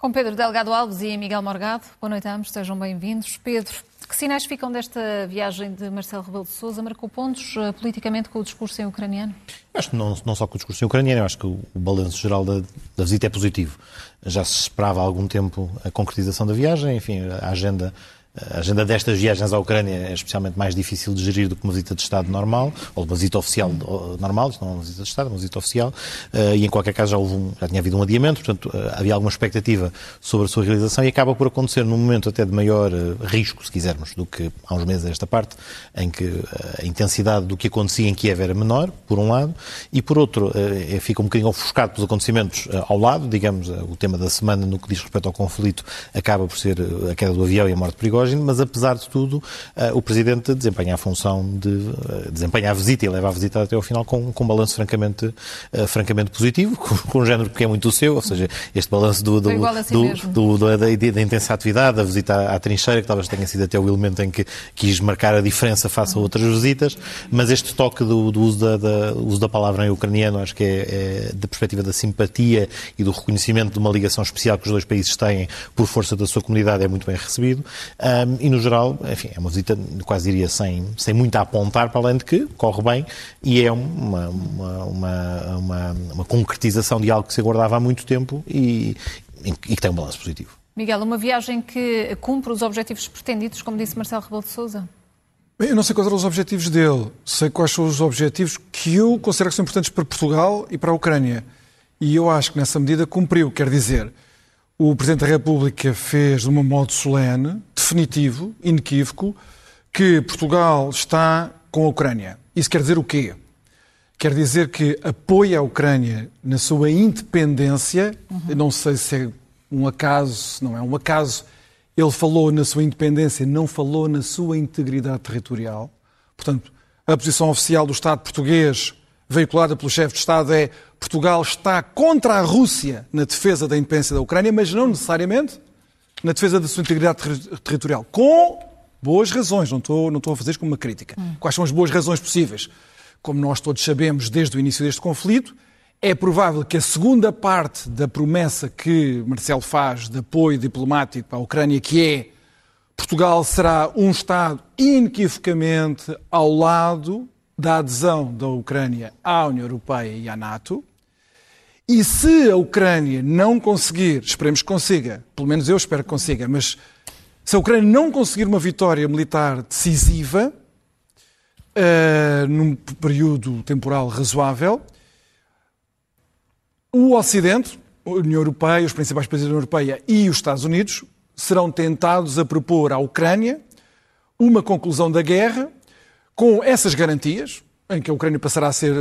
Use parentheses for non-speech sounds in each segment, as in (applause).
Com Pedro Delgado Alves e Miguel Morgado. Boa noite a ambos, sejam bem-vindos. Pedro, que sinais ficam desta viagem de Marcelo Rebelo de Sousa? Marcou pontos uh, politicamente com o discurso em ucraniano? Acho que não, não só com o discurso em ucraniano, acho que o, o balanço geral da, da, visita é positivo. Já se esperava há algum tempo a concretização da viagem, enfim, a agenda a agenda destas viagens à Ucrânia é especialmente mais difícil de gerir do que uma visita de Estado normal, ou uma visita oficial normal, isto não é uma visita de Estado, é uma visita oficial, eh, e em qualquer caso já, houve um, já tinha havido um adiamento, portanto eh, havia alguma expectativa sobre a sua realização e acaba por acontecer num momento até de maior eh, risco, se quisermos, do que há uns meses esta parte, em que a intensidade do que acontecia em Kiev era menor, por um lado, e por outro fica um bocadinho ofuscado pelos acontecimentos ao lado, digamos, o tema da semana no que diz respeito ao conflito acaba por ser a queda do avião e a morte perigosa, mas apesar de tudo, uh, o Presidente desempenha a função de uh, desempenha a visita e leva a visita até ao final com, com um balanço francamente, uh, francamente positivo, (laughs) com, com, um género que é muito o seu, ou seja, este balanço do, do, assim do, do da, da, da, intensa atividade, da visita à, à, trincheira, que talvez tenha sido até o elemento em que quis marcar a diferença face a outras visitas, mas este toque do, do uso, da, da, uso da palavra em ucraniano, acho que é, é da perspectiva da simpatia e do reconhecimento de uma ligação especial que os dois países têm por força da sua comunidade, é muito bem recebido. Um, e, no geral, enfim, é uma visita, quase diria, sem, sem muito a apontar, para além de que corre bem e é uma, uma, uma, uma, uma concretização de algo que se aguardava há muito tempo e, e que tem um balanço positivo. Miguel, uma viagem que cumpre os objetivos pretendidos, como disse Marcelo Rebelo de Sousa? Eu não sei quais eram os objetivos dele, sei quais são os objetivos que eu considero que são importantes para Portugal e para a Ucrânia. E eu acho que nessa medida cumpriu, quer dizer, o Presidente da República fez de um modo solene, definitivo, inequívoco, que Portugal está com a Ucrânia. Isso quer dizer o quê? Quer dizer que apoia a Ucrânia na sua independência. Uhum. Não sei se é um acaso, se não é um acaso. Ele falou na sua independência, não falou na sua integridade territorial. Portanto, a posição oficial do Estado português, veiculada pelo chefe de Estado, é Portugal está contra a Rússia na defesa da independência da Ucrânia, mas não necessariamente na defesa da sua integridade ter territorial. Com boas razões, não estou, não estou a fazer isto como uma crítica. Hum. Quais são as boas razões possíveis? Como nós todos sabemos desde o início deste conflito, é provável que a segunda parte da promessa que Marcelo faz de apoio diplomático à Ucrânia, que é Portugal será um Estado inequivocamente ao lado da adesão da Ucrânia à União Europeia e à NATO, e se a Ucrânia não conseguir, esperemos que consiga, pelo menos eu espero que consiga, mas se a Ucrânia não conseguir uma vitória militar decisiva, uh, num período temporal razoável, o Ocidente, a União Europeia, os principais países da União Europeia e os Estados Unidos serão tentados a propor à Ucrânia uma conclusão da guerra com essas garantias, em que a Ucrânia passará a ser,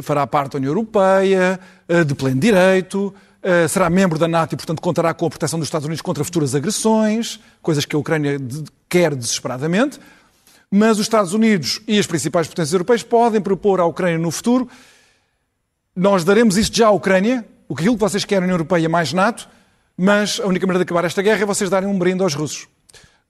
fará parte da União Europeia, eh, de pleno direito, eh, será membro da NATO e, portanto, contará com a proteção dos Estados Unidos contra futuras agressões, coisas que a Ucrânia quer desesperadamente. Mas os Estados Unidos e as principais potências europeias podem propor à Ucrânia no futuro: nós daremos isto já à Ucrânia, o que aquilo que vocês querem União Europeia mais NATO, mas a única maneira de acabar esta guerra é vocês darem um brinde aos russos.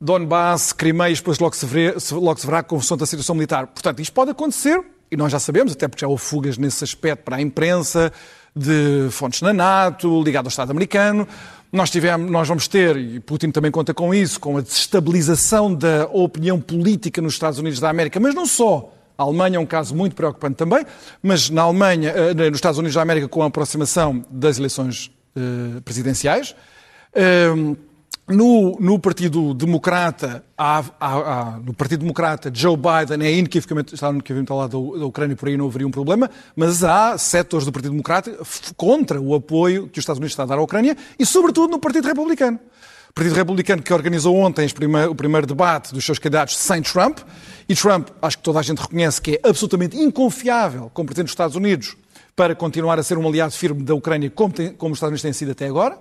Donbass, Crimeia, depois logo se, verá, logo se verá a confusão da situação militar. Portanto, isto pode acontecer, e nós já sabemos, até porque já houve fugas nesse aspecto para a imprensa, de fontes na NATO, ligado ao Estado americano. Nós, tivemos, nós vamos ter, e Putin também conta com isso, com a desestabilização da opinião política nos Estados Unidos da América, mas não só. A Alemanha é um caso muito preocupante também, mas na Alemanha, eh, nos Estados Unidos da América, com a aproximação das eleições eh, presidenciais. No, no, Partido Democrata, há, há, há, no Partido Democrata, Joe Biden é inequivocamente, está inequivocamente ao lado da, da Ucrânia, por aí não haveria um problema, mas há setores do Partido Democrata contra o apoio que os Estados Unidos estão a dar à Ucrânia e, sobretudo, no Partido Republicano. O Partido Republicano que organizou ontem o primeiro debate dos seus candidatos sem Trump, e Trump, acho que toda a gente reconhece que é absolutamente inconfiável como Presidente dos Estados Unidos para continuar a ser um aliado firme da Ucrânia como, tem, como os Estados Unidos têm sido até agora.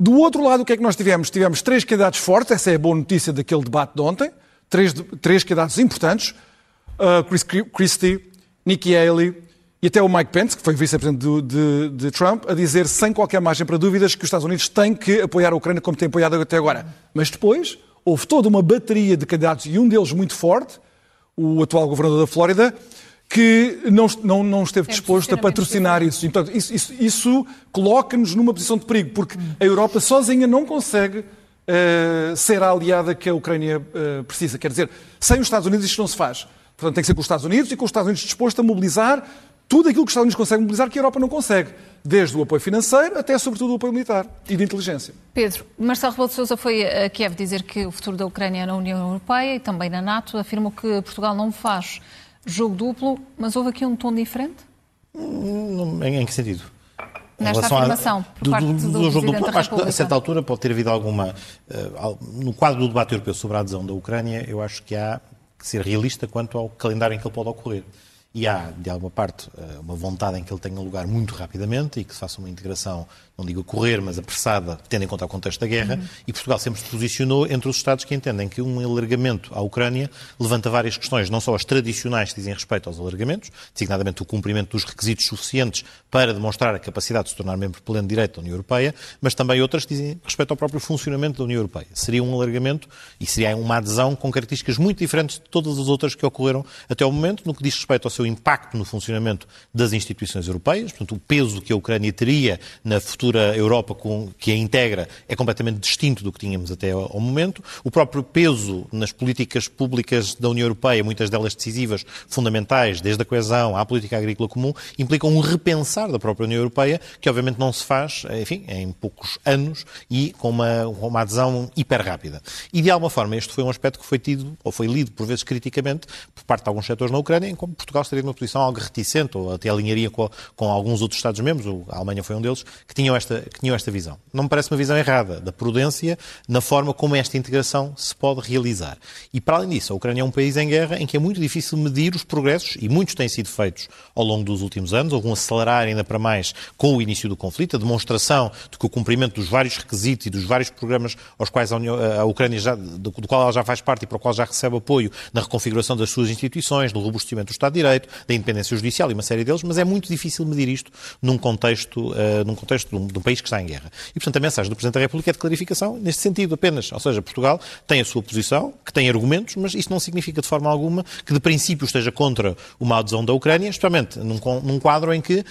Do outro lado, o que é que nós tivemos? Tivemos três candidatos fortes, essa é a boa notícia daquele debate de ontem, três, três candidatos importantes, uh, Chris Christie, Nikki Haley e até o Mike Pence, que foi vice-presidente de, de, Trump, a dizer sem qualquer margem para dúvidas que os Estados Unidos têm que apoiar a Ucrânia como têm apoiado até agora. Mas depois houve toda uma bateria de candidatos e um deles muito forte, o atual governador da Flórida, que não, não, não esteve disposto a patrocinar isso. E, portanto, isso, isso, isso coloca-nos numa posição de perigo, porque a Europa sozinha não consegue uh, ser a aliada que a Ucrânia uh, precisa. Quer dizer, sem os Estados Unidos isto não se faz. Portanto, tem que ser com os Estados Unidos e com os Estados Unidos disposto a mobilizar tudo aquilo que os Estados Unidos conseguem mobilizar que a Europa não consegue. Desde o apoio financeiro até, sobretudo, o apoio militar e de inteligência. Pedro, Marcelo Rebelo de Sousa foi a Kiev dizer que o futuro da Ucrânia é na União Europeia e também na NATO. Afirmou que Portugal não faz jogo duplo, mas houve aqui um tom diferente? Em, em que sentido? Nesta afirmação, por do, do, do, do jogo duplo, acho que a certa altura pode ter havido alguma. Uh, no quadro do debate europeu sobre a adesão da Ucrânia, eu acho que há que ser realista quanto ao calendário em que ele pode ocorrer e há, de alguma parte, eh, uma vontade em que ele tenha lugar muito rapidamente e que se faça uma integração não digo a correr, mas apressada, tendo em conta o contexto da guerra, uhum. e Portugal sempre se posicionou entre os Estados que entendem que um alargamento à Ucrânia levanta várias questões, não só as tradicionais que dizem respeito aos alargamentos, designadamente o cumprimento dos requisitos suficientes para demonstrar a capacidade de se tornar membro pleno de direito da União Europeia, mas também outras que dizem respeito ao próprio funcionamento da União Europeia. Seria um alargamento e seria uma adesão com características muito diferentes de todas as outras que ocorreram até ao momento, no que diz respeito ao seu impacto no funcionamento das instituições europeias, portanto, o peso que a Ucrânia teria na futura futura Europa com, que a integra é completamente distinto do que tínhamos até ao momento. O próprio peso nas políticas públicas da União Europeia, muitas delas decisivas, fundamentais, desde a coesão à política agrícola comum, implicam um repensar da própria União Europeia, que obviamente não se faz, enfim, em poucos anos e com uma, uma adesão hiper rápida. E de alguma forma este foi um aspecto que foi tido, ou foi lido por vezes criticamente, por parte de alguns setores na Ucrânia, em como Portugal estaria numa posição algo reticente, ou até alinharia com, com alguns outros Estados-membros, a Alemanha foi um deles, que tinham esta, que tinham esta visão. Não me parece uma visão errada da prudência na forma como esta integração se pode realizar. E, para além disso, a Ucrânia é um país em guerra em que é muito difícil medir os progressos, e muitos têm sido feitos ao longo dos últimos anos, houve um acelerar ainda para mais com o início do conflito, a demonstração de que o cumprimento dos vários requisitos e dos vários programas aos quais a, União, a Ucrânia já, do, do qual ela já faz parte e para o qual já recebe apoio na reconfiguração das suas instituições, do robustecimento do Estado de Direito, da independência judicial e uma série deles, mas é muito difícil medir isto num contexto, uh, num contexto de um, de um país que está em guerra. E, portanto, a mensagem do Presidente da República é de clarificação neste sentido apenas. Ou seja, Portugal tem a sua posição, que tem argumentos, mas isso não significa de forma alguma que, de princípio, esteja contra uma adesão da Ucrânia, especialmente num, num quadro em que uh,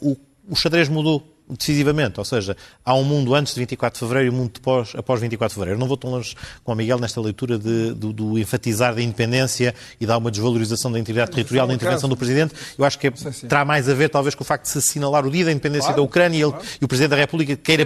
o, o xadrez mudou decisivamente, ou seja, há um mundo antes de 24 de Fevereiro e um mundo depois, após 24 de Fevereiro. Eu não vou tão longe com o Miguel nesta leitura de, do, do, enfatizar da independência e da uma desvalorização da integridade territorial da intervenção do Presidente. Eu acho que é, terá mais a ver, talvez, com o facto de se assinalar o dia da independência claro, da Ucrânia e, ele, claro. e, o Presidente da República queira,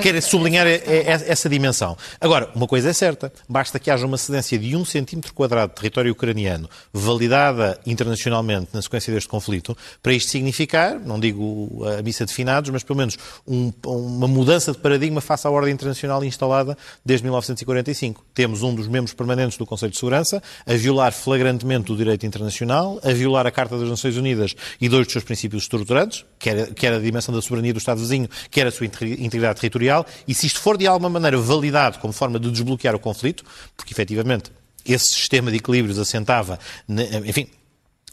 queira sublinhar essa dimensão. Agora, uma coisa é certa, basta que haja uma cedência de um centímetro quadrado de território ucraniano validada internacionalmente na sequência deste conflito, para isto significar, não digo a missa de finados, mas pelo menos um, uma mudança de paradigma face à ordem internacional instalada desde 1945. Temos um dos membros permanentes do Conselho de Segurança a violar flagrantemente o direito internacional, a violar a Carta das Nações Unidas e dois dos seus princípios estruturantes, quer, quer a dimensão da soberania do Estado vizinho, quer a sua integridade territorial, e se isto for de alguma maneira validado como forma de desbloquear o conflito, porque efetivamente esse sistema de equilíbrios assentava, enfim,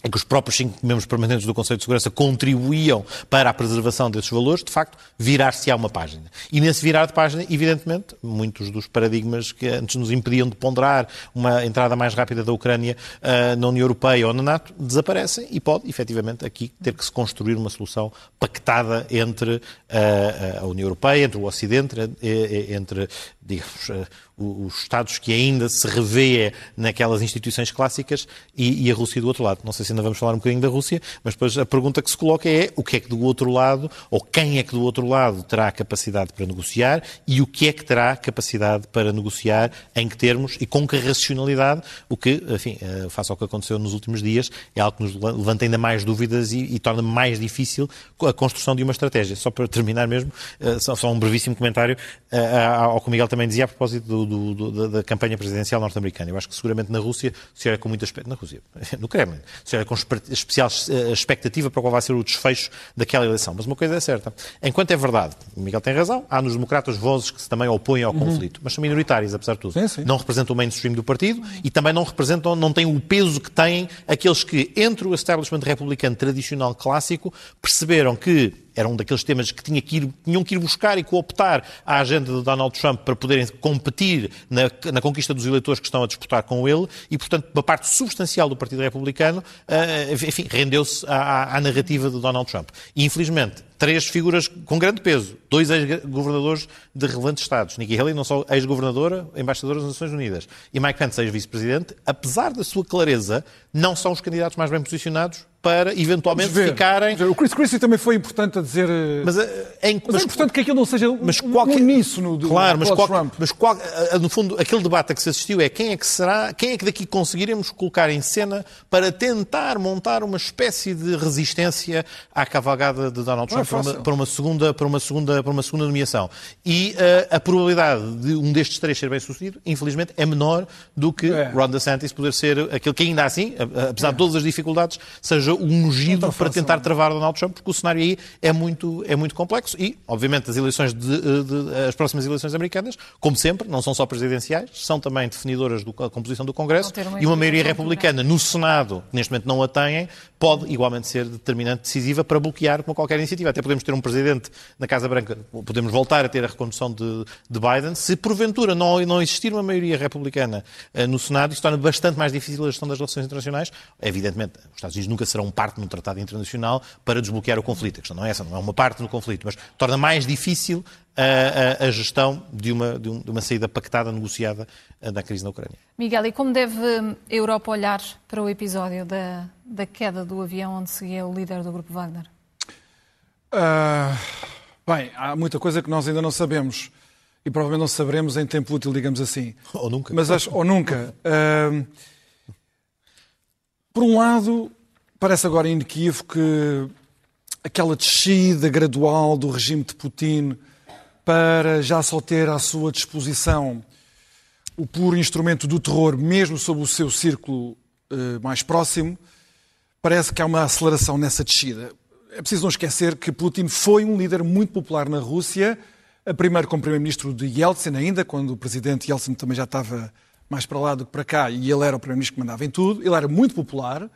em que os próprios cinco membros permanentes do Conselho de Segurança contribuíam para a preservação desses valores, de facto, virar-se a uma página. E nesse virar de página, evidentemente, muitos dos paradigmas que antes nos impediam de ponderar uma entrada mais rápida da Ucrânia uh, na União Europeia ou na NATO desaparecem e pode, efetivamente, aqui ter que se construir uma solução pactada entre uh, a União Europeia, entre o Ocidente, entre, digamos, uh, os Estados que ainda se revêem naquelas instituições clássicas e, e, a Rússia do outro lado. Não sei se ainda vamos falar um bocadinho da Rússia, mas depois a pergunta que se coloca é o que é que do outro lado, ou quem é que do outro lado terá capacidade para negociar e o que é que terá capacidade para negociar, em que termos e com que racionalidade, o que, enfim, eh, face ao que aconteceu nos últimos dias, é algo que nos levanta ainda mais dúvidas e, e torna mais difícil a construção de uma estratégia. Só para terminar mesmo, eh, só, só um brevíssimo comentário eh, ao que o Miguel também também dizia a propósito do, do, do, da, campanha presidencial norte-americana. Eu acho que seguramente na Rússia se olha com muito aspecto, na Rússia, (laughs) no Kremlin, se olha com especial eh, expectativa para qual vai ser o desfecho daquela eleição. Mas uma coisa é certa, enquanto é verdade, o Miguel tem razão, há nos democratas vozes que se também opõem ao uhum. conflito, mas são minoritárias, apesar de tudo. Sim, sim. Não representam o mainstream do partido e também não representam, não têm o peso que têm aqueles que, entre o establishment republicano tradicional clássico, perceberam que era um daqueles temas que, tinha que ir, tinham que ir buscar e cooptar à agenda de Donald Trump para poderem competir na, na, conquista dos eleitores que estão a disputar com ele e, portanto, uma parte substancial do Partido Republicano, uh, enfim, rendeu-se à, à narrativa de Donald Trump. E, infelizmente, três figuras com grande peso, dois ex-governadores de relevantes Estados. Nikki Haley, não só ex-governadora, embaixadora das Nações Unidas, e Mike Pence, ex-vice-presidente, apesar da sua clareza, não são os candidatos mais bem posicionados para eventualmente ficarem. O Chris Christie também foi importante a dizer. Eh, mas é, é, mas é importante que aquilo não seja mas qualquer, uníssono do Claro, mas, qual, Trump. mas qual, no fundo, aquele debate a que se assistiu é quem é que será, quem é que daqui conseguiremos colocar em cena para tentar montar uma espécie de resistência à cavalgada de Donald Trump é para, uma, para, uma, segunda, para, uma segunda, para uma segunda nomeação. E uh, a probabilidade de um destes três ser bem sucedido, infelizmente, é menor do que é. Ron DeSantis poder ser aquele que ainda assim, apesar de todas as dificuldades, seja seja ungido para tentar travar Donald Trump, porque o cenário aí é muito, é muito complexo e, obviamente, as eleições de, de, as próximas eleições americanas, como sempre, não são só presidenciais, são também definidoras da composição do Congresso uma e uma maioria republicana no Senado, que neste momento não a têm, pode igualmente ser determinante, decisiva para bloquear como qualquer iniciativa. Até podemos ter um presidente na Casa Branca, podemos voltar a ter a recondução de, de Biden, se porventura não, não existir uma maioria republicana uh, no Senado, isso torna bastante mais difícil a gestão das relações internacionais. Evidentemente, os Estados Unidos nunca serão parte num tratado internacional para desbloquear o conflito. A questão não é essa, não é uma parte no conflito, mas torna mais difícil a, a, a gestão de uma, de, um, de uma saída pactada, negociada uh, da crise na Ucrânia. Miguel, e como deve a Europa olhar para o episódio da, da queda do avião onde seguia o líder do grupo Wagner? Uh, bem, há muita coisa que nós ainda não sabemos e provavelmente não saberemos em tempo útil, digamos assim. Ou nunca. Mas acho, ou nunca. Uh, por um lado, parece agora inequívoco que aquela descida gradual do regime de Putin para já só ter à sua disposição o puro instrumento do terror, mesmo sob o seu círculo uh, mais próximo, parece que há uma aceleração nessa descida. É preciso não esquecer que Putin foi um líder muito popular na Rússia, primeiro como primeiro-ministro de Yeltsin ainda, quando o presidente Yeltsin também já estava mais para lá do que para cá, e ele era o primeiro-ministro que mandava em tudo. Ele era muito popular, eh,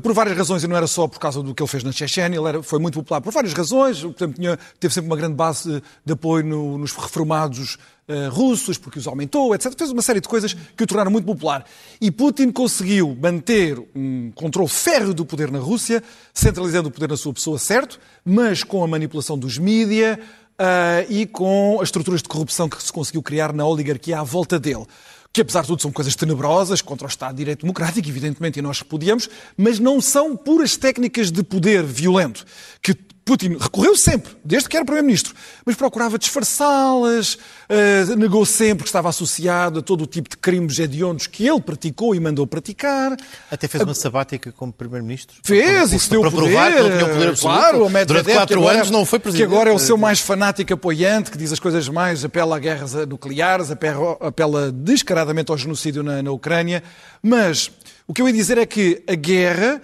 por várias razões, e não era só por causa do que ele fez na Chechênia, ele era, foi muito popular por várias razões, portanto, tinha, teve sempre uma grande base de, de apoio no, nos reformados uh, russos, porque os aumentou, etc. Fez uma série de coisas que o tornaram muito popular. E Putin conseguiu manter um controle férreo do poder na Rússia, centralizando o poder na sua pessoa, certo, mas com a manipulação dos mídia uh, e com as estruturas de corrupção que se conseguiu criar na oligarquia à volta dele que apesar de tudo são coisas tenebrosas contra o Estado de Direito Democrático, evidentemente, e nós repudiamos, mas não são puras técnicas de poder violento, que Putin recorreu sempre, desde que era Primeiro-Ministro, mas procurava disfarçá-las, uh, negou sempre que estava associado a todo o tipo de crimes hediondos que ele praticou e mandou praticar. Até fez uma sabática como Primeiro-Ministro. Fez, isso deu para poder. provar que ele tinha poder absoluto. Claro, o Durante quatro agora, anos não foi Presidente. Que agora é o seu mais fanático apoiante, que diz as coisas mais, apela a guerras nucleares, apela, apela descaradamente ao genocídio na, na Ucrânia. Mas o que eu ia dizer é que a guerra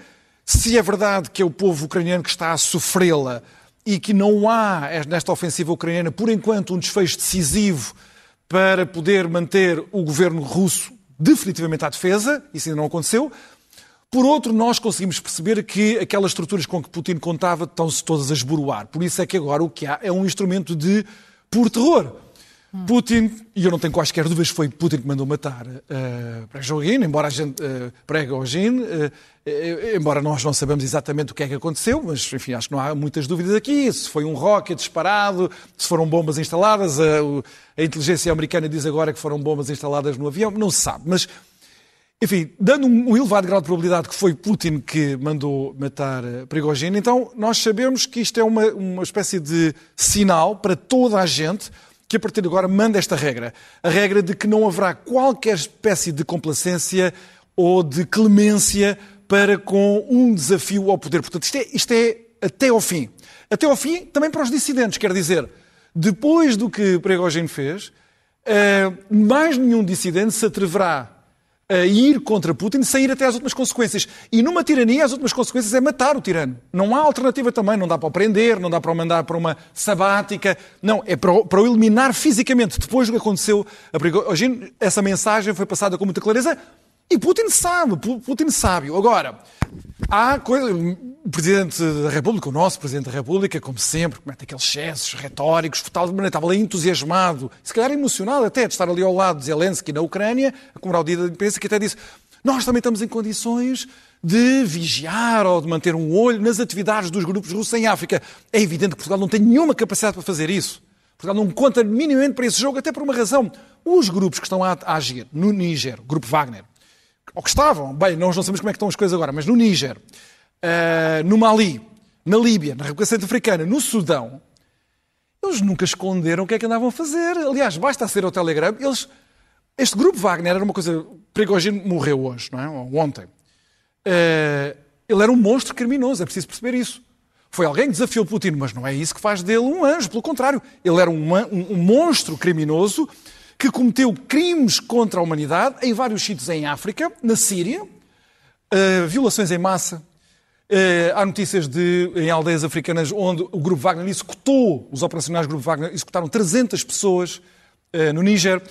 se é verdade que é o povo ucraniano que está a sofrê-la e que não há nesta ofensiva ucraniana, por enquanto, um desfecho decisivo para poder manter o governo russo definitivamente à defesa, isso ainda não aconteceu. Por outro, nós conseguimos perceber que aquelas estruturas com que Putin contava estão-se todas a esboroar. Por isso é que agora o que há é um instrumento de puro terror. Putin, e eu não tenho quaisquer dúvidas, foi Putin que mandou matar uh, Prigogine, embora a gente, uh, Prigogine, uh, embora nós não sabemos exatamente o que é que aconteceu, mas enfim, acho que não há muitas dúvidas aqui, se foi um rocket disparado, se foram bombas instaladas, a, a inteligência americana diz agora que foram bombas instaladas no avião, não se sabe, mas enfim, dando um elevado grau de probabilidade que foi Putin que mandou matar Prigogine, então nós sabemos que isto é uma, uma espécie de sinal para toda a gente que a partir de agora manda esta regra. A regra de que não haverá qualquer espécie de complacência ou de clemência para com um desafio ao poder. Portanto, isto é, isto é até ao fim. Até ao fim também para os dissidentes, quer dizer, depois do que Prigogine fez, uh, mais nenhum dissidente se atreverá a ir contra Putin sem ir até às últimas consequências. E numa tirania, as últimas consequências é matar o tirano. Não há alternativa também. Não dá para o prender, não dá para o mandar para uma sabática. Não, é para o, para o eliminar fisicamente. Depois do que aconteceu, hoje essa mensagem foi passada com muita clareza e Putin sabe, Putin sabe. Agora, há coisa. O Presidente da República, o nosso Presidente da República, como sempre, comete aqueles excessos retóricos, estava ali entusiasmado, se calhar emocionado até de estar ali ao lado de Zelensky na Ucrânia, a comemorar o dia da independência, que até disse: Nós também estamos em condições de vigiar ou de manter um olho nas atividades dos grupos russos em África. É evidente que Portugal não tem nenhuma capacidade para fazer isso. Portugal não conta minimamente para esse jogo, até por uma razão. Os grupos que estão a agir no Níger, o Grupo Wagner, ou que estavam, bem, nós não sabemos como é que estão as coisas agora, mas no Níger, uh, no Mali, na Líbia, na República Centro-Africana, no Sudão, eles nunca esconderam o que é que andavam a fazer. Aliás, basta ser o Telegram, eles... Este grupo Wagner era uma coisa... Prigogine morreu hoje, não é? Ontem. Uh, ele era um monstro criminoso, é preciso perceber isso. Foi alguém que desafiou Putin, mas não é isso que faz dele um anjo, pelo contrário. Ele era um, um, um monstro criminoso que cometeu crimes contra a humanidade em vários sítios em África, na Síria, uh, violações em massa. Uh, há notícias de, em aldeias africanas onde o Grupo Wagner executou, os operacionais do Grupo Wagner executaram 300 pessoas uh, no Níger.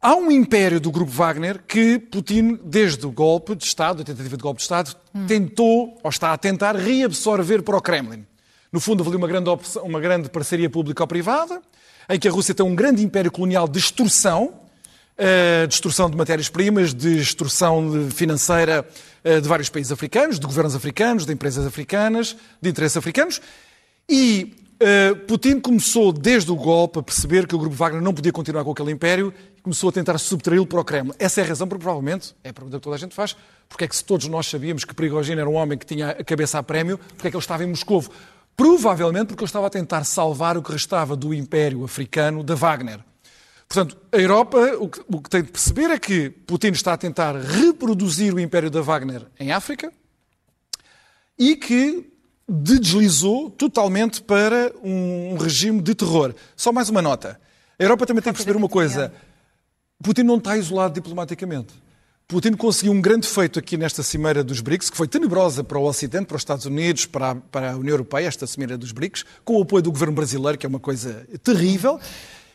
Há um império do Grupo Wagner que Putin, desde o golpe de Estado, a tentativa de golpe de Estado, hum. tentou, ou está a tentar, reabsorver para o Kremlin. No fundo, houve uma grande, uma grande parceria público-privada, em que a Rússia tem um grande império colonial de extorsão, uh, destruição de matérias-primas, de extorsão financeira uh, de vários países africanos, de governos africanos, de empresas africanas, de interesses africanos. E uh, Putin começou, desde o golpe, a perceber que o grupo Wagner não podia continuar com aquele império e começou a tentar subtraí-lo para o Kremlin. Essa é a razão, porque provavelmente, é a pergunta que toda a gente faz, porque é que se todos nós sabíamos que Prigogine era um homem que tinha a cabeça a prémio, porque é que ele estava em Moscovo? Provavelmente porque eu estava a tentar salvar o que restava do Império Africano da Wagner. Portanto, a Europa o que, o que tem de perceber é que Putin está a tentar reproduzir o Império da Wagner em África e que deslizou totalmente para um regime de terror. Só mais uma nota. A Europa também tem que perceber uma coisa. Putin não está isolado diplomaticamente. Putin conseguiu um grande feito aqui nesta cimeira dos BRICS, que foi tenebrosa para o Ocidente, para os Estados Unidos, para a, para a União Europeia, esta cimeira dos BRICS, com o apoio do governo brasileiro, que é uma coisa terrível,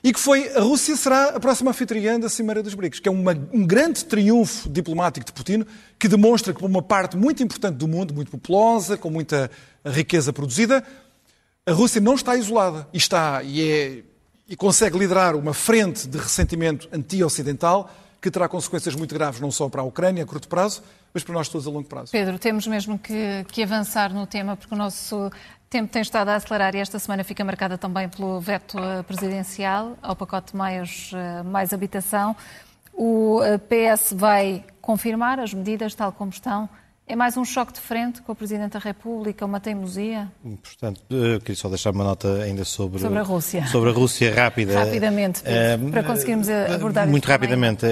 e que foi a Rússia será a próxima anfitriã da cimeira dos BRICS, que é uma, um grande triunfo diplomático de Putin, que demonstra que uma parte muito importante do mundo, muito populosa, com muita riqueza produzida, a Rússia não está isolada e está e, é, e consegue liderar uma frente de ressentimento anti-ocidental que terá consequências muito graves não só para a Ucrânia a curto prazo, mas para nós todos a longo prazo. Pedro, temos mesmo que, que avançar no tema, porque o nosso tempo tem estado a acelerar e esta semana fica marcada também pelo veto eh, presidencial ao pacote mais, eh, mais habitação. O eh, PS vai confirmar as medidas tal como estão é mais um choque de frente com o Presidente da República, uma teimosia? Portanto, eu queria só deixar uma nota ainda sobre, sobre a Rússia. Sobre a Rússia rápida. Rapidamente, Pedro, uh, para conseguirmos abordar Muito rapidamente.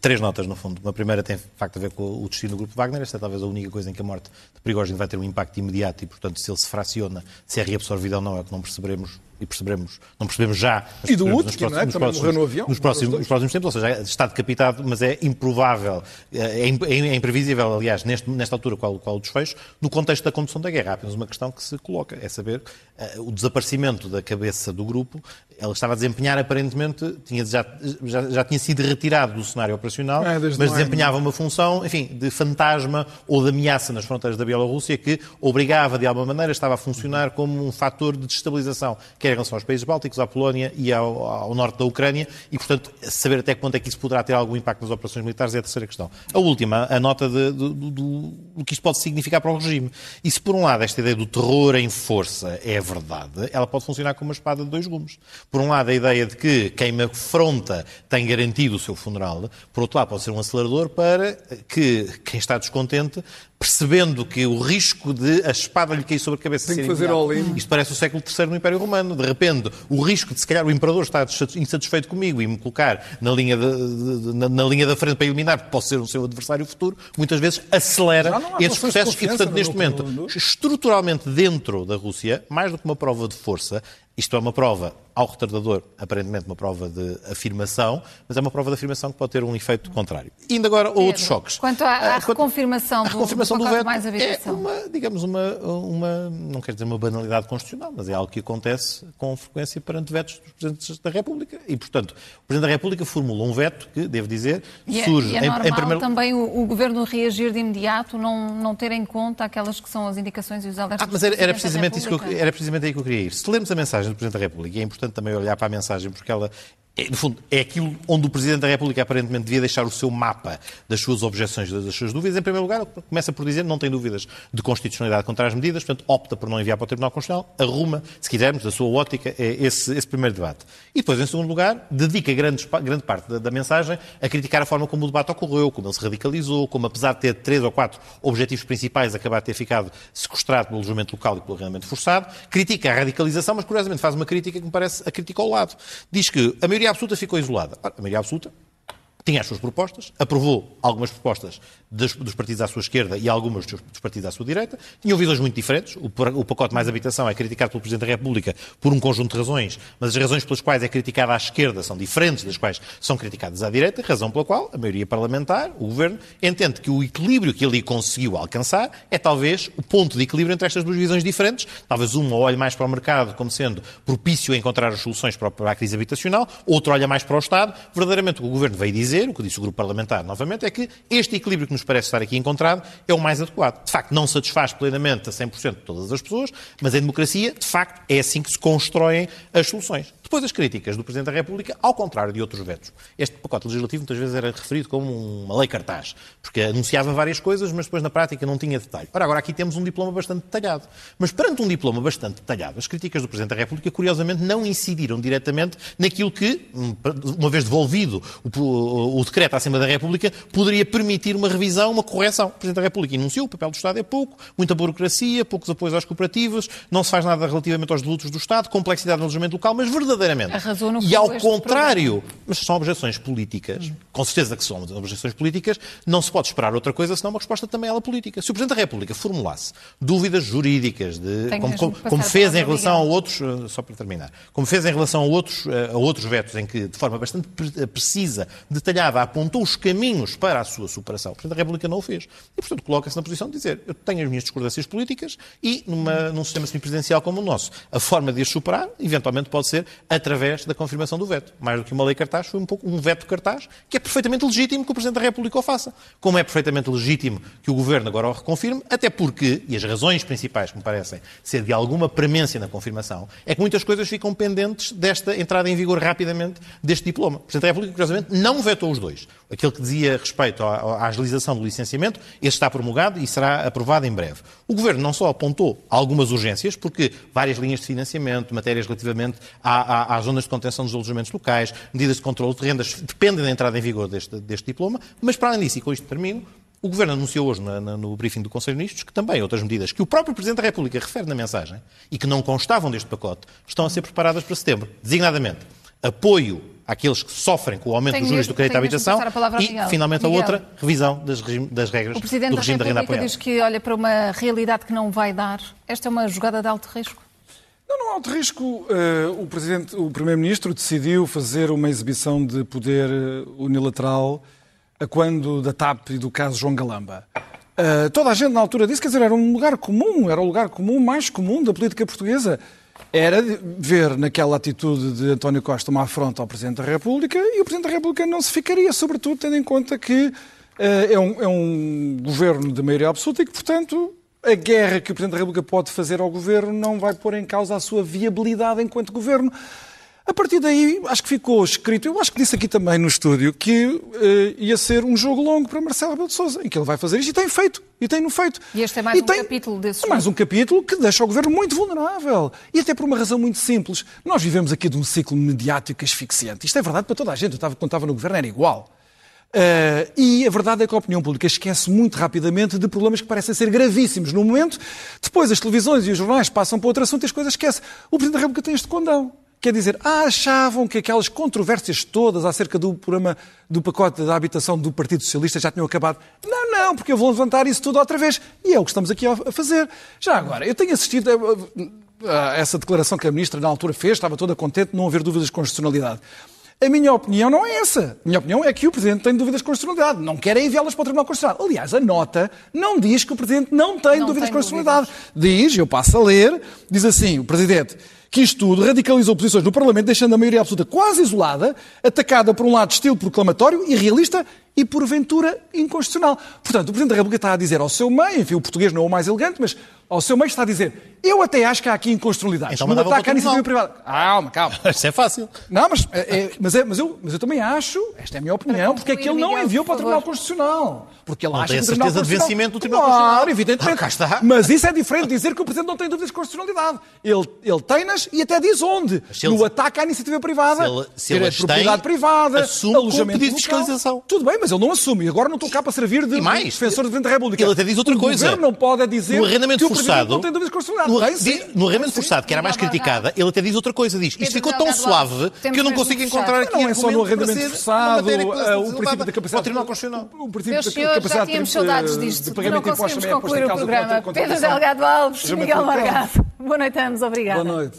Três notas, no fundo. Uma primeira tem, de facto, a ver com o destino do Grupo Wagner. Esta é talvez a única coisa em que a morte de Prigogine vai ter um impacto imediato e, portanto, se ele se fraciona, se é reabsorvido ou não, é o que não perceberemos e perceberemos, não percebemos já. E do último, não é? Nos próximos, no avião. Nos próximos, nos próximos tempos, ou seja, está decapitado, mas é improvável, é, é, é imprevisível, aliás, neste, nesta altura, qual, qual o desfejo, no contexto da condução da guerra. Há apenas uma questão que se coloca, é saber uh, o desaparecimento da cabeça do grupo. Ela estava a desempenhar, aparentemente, tinha, já, já, já tinha sido retirado do cenário operacional, é, mas desempenhava uma função, enfim, de fantasma ou de ameaça nas fronteiras da Bielorrússia que obrigava, de alguma maneira, estava a funcionar como um fator de destabilização, quer em relação aos países bálticos, à Polónia e ao, ao, norte da Ucrânia, e, portanto, saber até que ponto é que isso poderá ter algum impacto nas operações militares é a terceira questão. A última, a nota de, de, de, do que isto pode significar para o regime. E se, por um lado, esta ideia do terror em força é verdade, ela pode funcionar como uma espada de dois gumes. Por um lado, a ideia de que quem me afronta tem garantido o seu funeral, por outro lado, pode ser um acelerador para que quem está descontente percebendo que o risco de a espada lhe cair sobre a cabeça Tem que fazer. Isto parece o século III no Império Romano. De repente, o risco de, se calhar, o imperador estar insatisfeito comigo e me colocar na linha, de, de, na, na, linha da frente para eliminar, porque posso ser o seu adversário futuro, muitas vezes acelera esses processos. E, portanto, neste momento, estruturalmente dentro da Rússia, mais do que uma prova de força, Isto é uma prova ao retardador, aparentemente uma prova de afirmação, mas é uma prova de afirmação que pode ter um efeito contrário. E ainda agora, outros choques. Quanto à, à Quanto- reconfirmação, a reconfirmação do, do veto mais é habitação. uma, digamos, uma, uma, não quero dizer uma banalidade constitucional, mas é algo que acontece com frequência perante vetos dos Presidentes da República. E, portanto, o Presidente da República formula um veto que, devo dizer, E é, surge e é em, normal em primeiro também o, o Governo reagir de imediato, não, não ter em conta aquelas que são as indicações e os alertas Ah, mas do era, era precisamente isso que eu, era precisamente aí que eu queria ir. Se lermos a mensagem do Presidente da República, e é importante também olhar para a mensagem, porque ela, é, no fundo, é aquilo onde o Presidente da República aparentemente devia deixar o seu mapa das suas objeções, das suas dúvidas. Em primeiro lugar, começa por dizer não tem dúvidas de constitucionalidade contra as medidas, portanto, opta por não enviar para o Tribunal Constitucional, arruma, se quisermos, da sua ótica, é esse, esse primeiro debate. E depois, em segundo lugar, dedica grande, grande parte da, da mensagem a criticar a forma como o debate ocorreu, como ele se radicalizou, como apesar de ter três ou quatro objetivos principais, acabar de ter ficado sequestrado pelo alojamento local e pelo arrendamento forçado, critica a radicalização, mas curiosamente faz uma crítica que me parece a crítica ao lado. Diz que a maioria absoluta ficou isolada. Ora, a maioria absoluta tinha as suas propostas, aprovou algumas propostas dos, dos partidos à sua esquerda e algumas dos, dos partidos à sua direita, tinham visões muito diferentes. O, o pacote mais habitação é criticado pelo Presidente da República por um conjunto de razões, mas as razões pelas quais é criticada à esquerda são diferentes das quais são criticadas à direita, razão pela qual a maioria parlamentar, o Governo, entende que o equilíbrio que ali conseguiu alcançar é talvez o ponto de equilíbrio entre estas duas visões diferentes. Talvez uma olhe mais para o mercado como sendo propício a encontrar as soluções para, a crise habitacional, outro olha mais para o Estado. Verdadeiramente o o Governo veio dizer, o que disse o Grupo Parlamentar novamente, é que este equilíbrio que nos parece estar aqui encontrado é o mais adequado. De facto, não satisfaz plenamente a 100% de todas as pessoas, mas em democracia, de facto, é assim que se constroem as soluções. Depois as críticas do Presidente da República, ao contrário de outros vetos. Este pacote legislativo muitas vezes era referido como uma lei cartaz, porque anunciava várias coisas, mas depois na prática não tinha detalhe. Ora, agora aqui temos um diploma bastante detalhado. Mas perante um diploma bastante detalhado, as críticas do Presidente da República, curiosamente, não incidiram diretamente naquilo que, uma vez devolvido o, o decreto à Assembleia da República, poderia permitir uma revisão, uma correção. O Presidente da República enunciou, o papel do Estado é pouco, muita burocracia, poucos apoios às cooperativas, não se faz nada relativamente aos delutos do Estado, complexidade no alojamento local, mas verdadeiramente. Arrasou no e ao contrário, mas são objeções políticas, com certeza que são objeções políticas, não se pode esperar outra coisa senão uma resposta também ela política. Se o Presidente da República formulasse dúvidas jurídicas, de, como, como- como fez em relação a outros, eh, só para terminar, como fez em relação a outros, eh, a outros vetos em que, de forma bastante pre- precisa, detalhada, apontou os caminhos para a sua superação, o Presidente da República não o fez. E, portanto, coloca-se na posição de dizer eu tenho as minhas discordâncias políticas e, numa, num sistema semipresidencial como o nosso, a forma de as superar, eventualmente, pode ser através da confirmação do veto. Mais do que uma lei cartaz, foi um, pouco, um veto cartaz, que é perfeitamente legítimo que o Presidente da República o faça. Como é perfeitamente legítimo que o Governo agora o reconfirme, até porque, e as razões principais que me parecem ser de alguma premência na confirmação, é que muitas coisas ficam pendentes desta entrada em vigor rapidamente deste diploma. O Presidente da República, curiosamente, não vetou os dois. Aquele que dizia respeito à, à agilização do licenciamento, esse está promulgado e será aprovado em breve. O Governo não só apontou algumas urgências, porque várias linhas de financiamento, matérias relativamente à- à- às zonas de contenção dos alojamentos locais, medidas de controle de rendas, dependem da entrada em vigor deste, deste diploma, mas para além disso, e com isto termino, o Governo anunciou hoje na- na- no briefing do Conselho de Ministros que também outras medidas que o próprio Presidente da República refere na mensagem e que não constavam deste pacote estão a ser preparadas para setembro. Designadamente, apoio àqueles que sofrem com o aumento Tenho dos juros do crédito à habitação a e, Miguel. finalmente, a Miguel. outra, revisão das, das regras O Presidente do regime da renda apoiada. diz que olha para uma realidade que não vai dar. Esta é uma jogada de alto risco. Não, não há alto risco. Eh, o Presidente, o Primeiro-Ministro decidiu fazer uma exibição de poder eh, unilateral a quando da TAP e do caso João Galamba. Eh, toda a gente na altura disse, quer dizer, era um lugar comum, era o lugar comum mais comum da política portuguesa. Era ver naquela atitude de António Costa uma afronta ao Presidente da República e o Presidente da República não se ficaria, sobretudo tendo em conta que eh, é, um, é um governo de maioria absoluta e que, portanto, a guerra que o Presidente da República pode fazer ao governo não vai pôr em causa a sua viabilidade enquanto governo. A partir daí, acho que ficou escrito, eu acho que disse aqui também no estúdio, que eh, ia ser um jogo longo para Marcelo Rebelo de Sousa, em que ele vai fazer isto e tem feito, e tem-no feito. E este é mais um capítulo desse É mais um capítulo que deixa o governo muito vulnerável. E até por uma razão muito simples. Nós vivemos aqui de um ciclo mediático asfixiante. Isto é verdade para toda a gente. Eu estava, quando estava no governo era igual. Eh, e a verdade é que a opinião pública esquece muito rapidamente de problemas que parecem ser gravíssimos no momento. Depois as televisões e os jornais passam para outro assunto e as coisas esquecem. O Presidente da República tem este condão. Quer dizer, ah, achavam que aquelas controvérsias todas acerca do programa do pacote da habitação do Partido Socialista já tinham acabado. Não, não, porque eu vou levantar isso tudo outra vez. E é o que estamos aqui a fazer. Já agora, eu tenho assistido. eh, ah, essa declaração que a Ministra na altura fez, estava toda contente de não haver dúvidas de constitucionalidade. A minha opinião não é essa. A minha opinião é que o Presidente tem dúvidas de constitucionalidade. Não quer enviá-las para o Tribunal Constitucional. Aliás, a nota não diz que o Presidente não tem Não dúvidas de constitucionalidade. Diz, eu passo a ler, diz assim, o Presidente, que isto tudo radicalizou posições no Parlamento, deixando a maioria absoluta quase isolada, atacada por um lado de estilo proclamatório, irrealista e, porventura, inconstitucional. Portanto, o Presidente da República está a dizer ao seu meio, enfim, o português não é o mais elegante, mas ao seu meio está a dizer, eu até acho que há aqui inconstitucionalidades. Então no mandava ataque para à o iniciativa privada. Calma, calma. (laughs) Isso é fácil. Não, mas, é, é- mas, é- mas eu, mas eu também acho, esta é a minha opinião, porque é que ele não enviou para o Tribunal. Constitucional. Porque ele Não acha tem a que o Tribunal certeza de vencimento do Tribunal Claro, Constitucional. evidentemente. Ah, cá está. Mas isso é diferente de dizer que o Presidente não tem dúvidas de constitucionalidade. Ele, ele tem-nas e até diz onde. se ele- no ataque à iniciativa privada, se ele- se ele de as propriedade tem, privada, assume alojamento pedido de fiscalização. Tudo bem, mas ele não assume. E agora não estou cá para servir de mais, defensor do Presidente da República. ele até diz outra o coisa. governo não pode é dizer No arrendamento que o forçado, não tem dúvidas de constitucionalidade. no, Tem, sim. no arrendamento Tem, sim. forçado, que era mais criticada, ele até diz outra coisa. Diz, isto ficou tão suave que eu não consigo encontrar aqui Não é só no arrendamento forçado, que o princípio da o capacidade. Tribunal Constitucional. O princípio Meus da senhores, já capacidade tínhamos de- saudades de disto. Não conseguimos é concluir o programa. Pedro. Delgado Alves, Miguel. Margado. Boa noite a ambos, obrigada. Boa noite.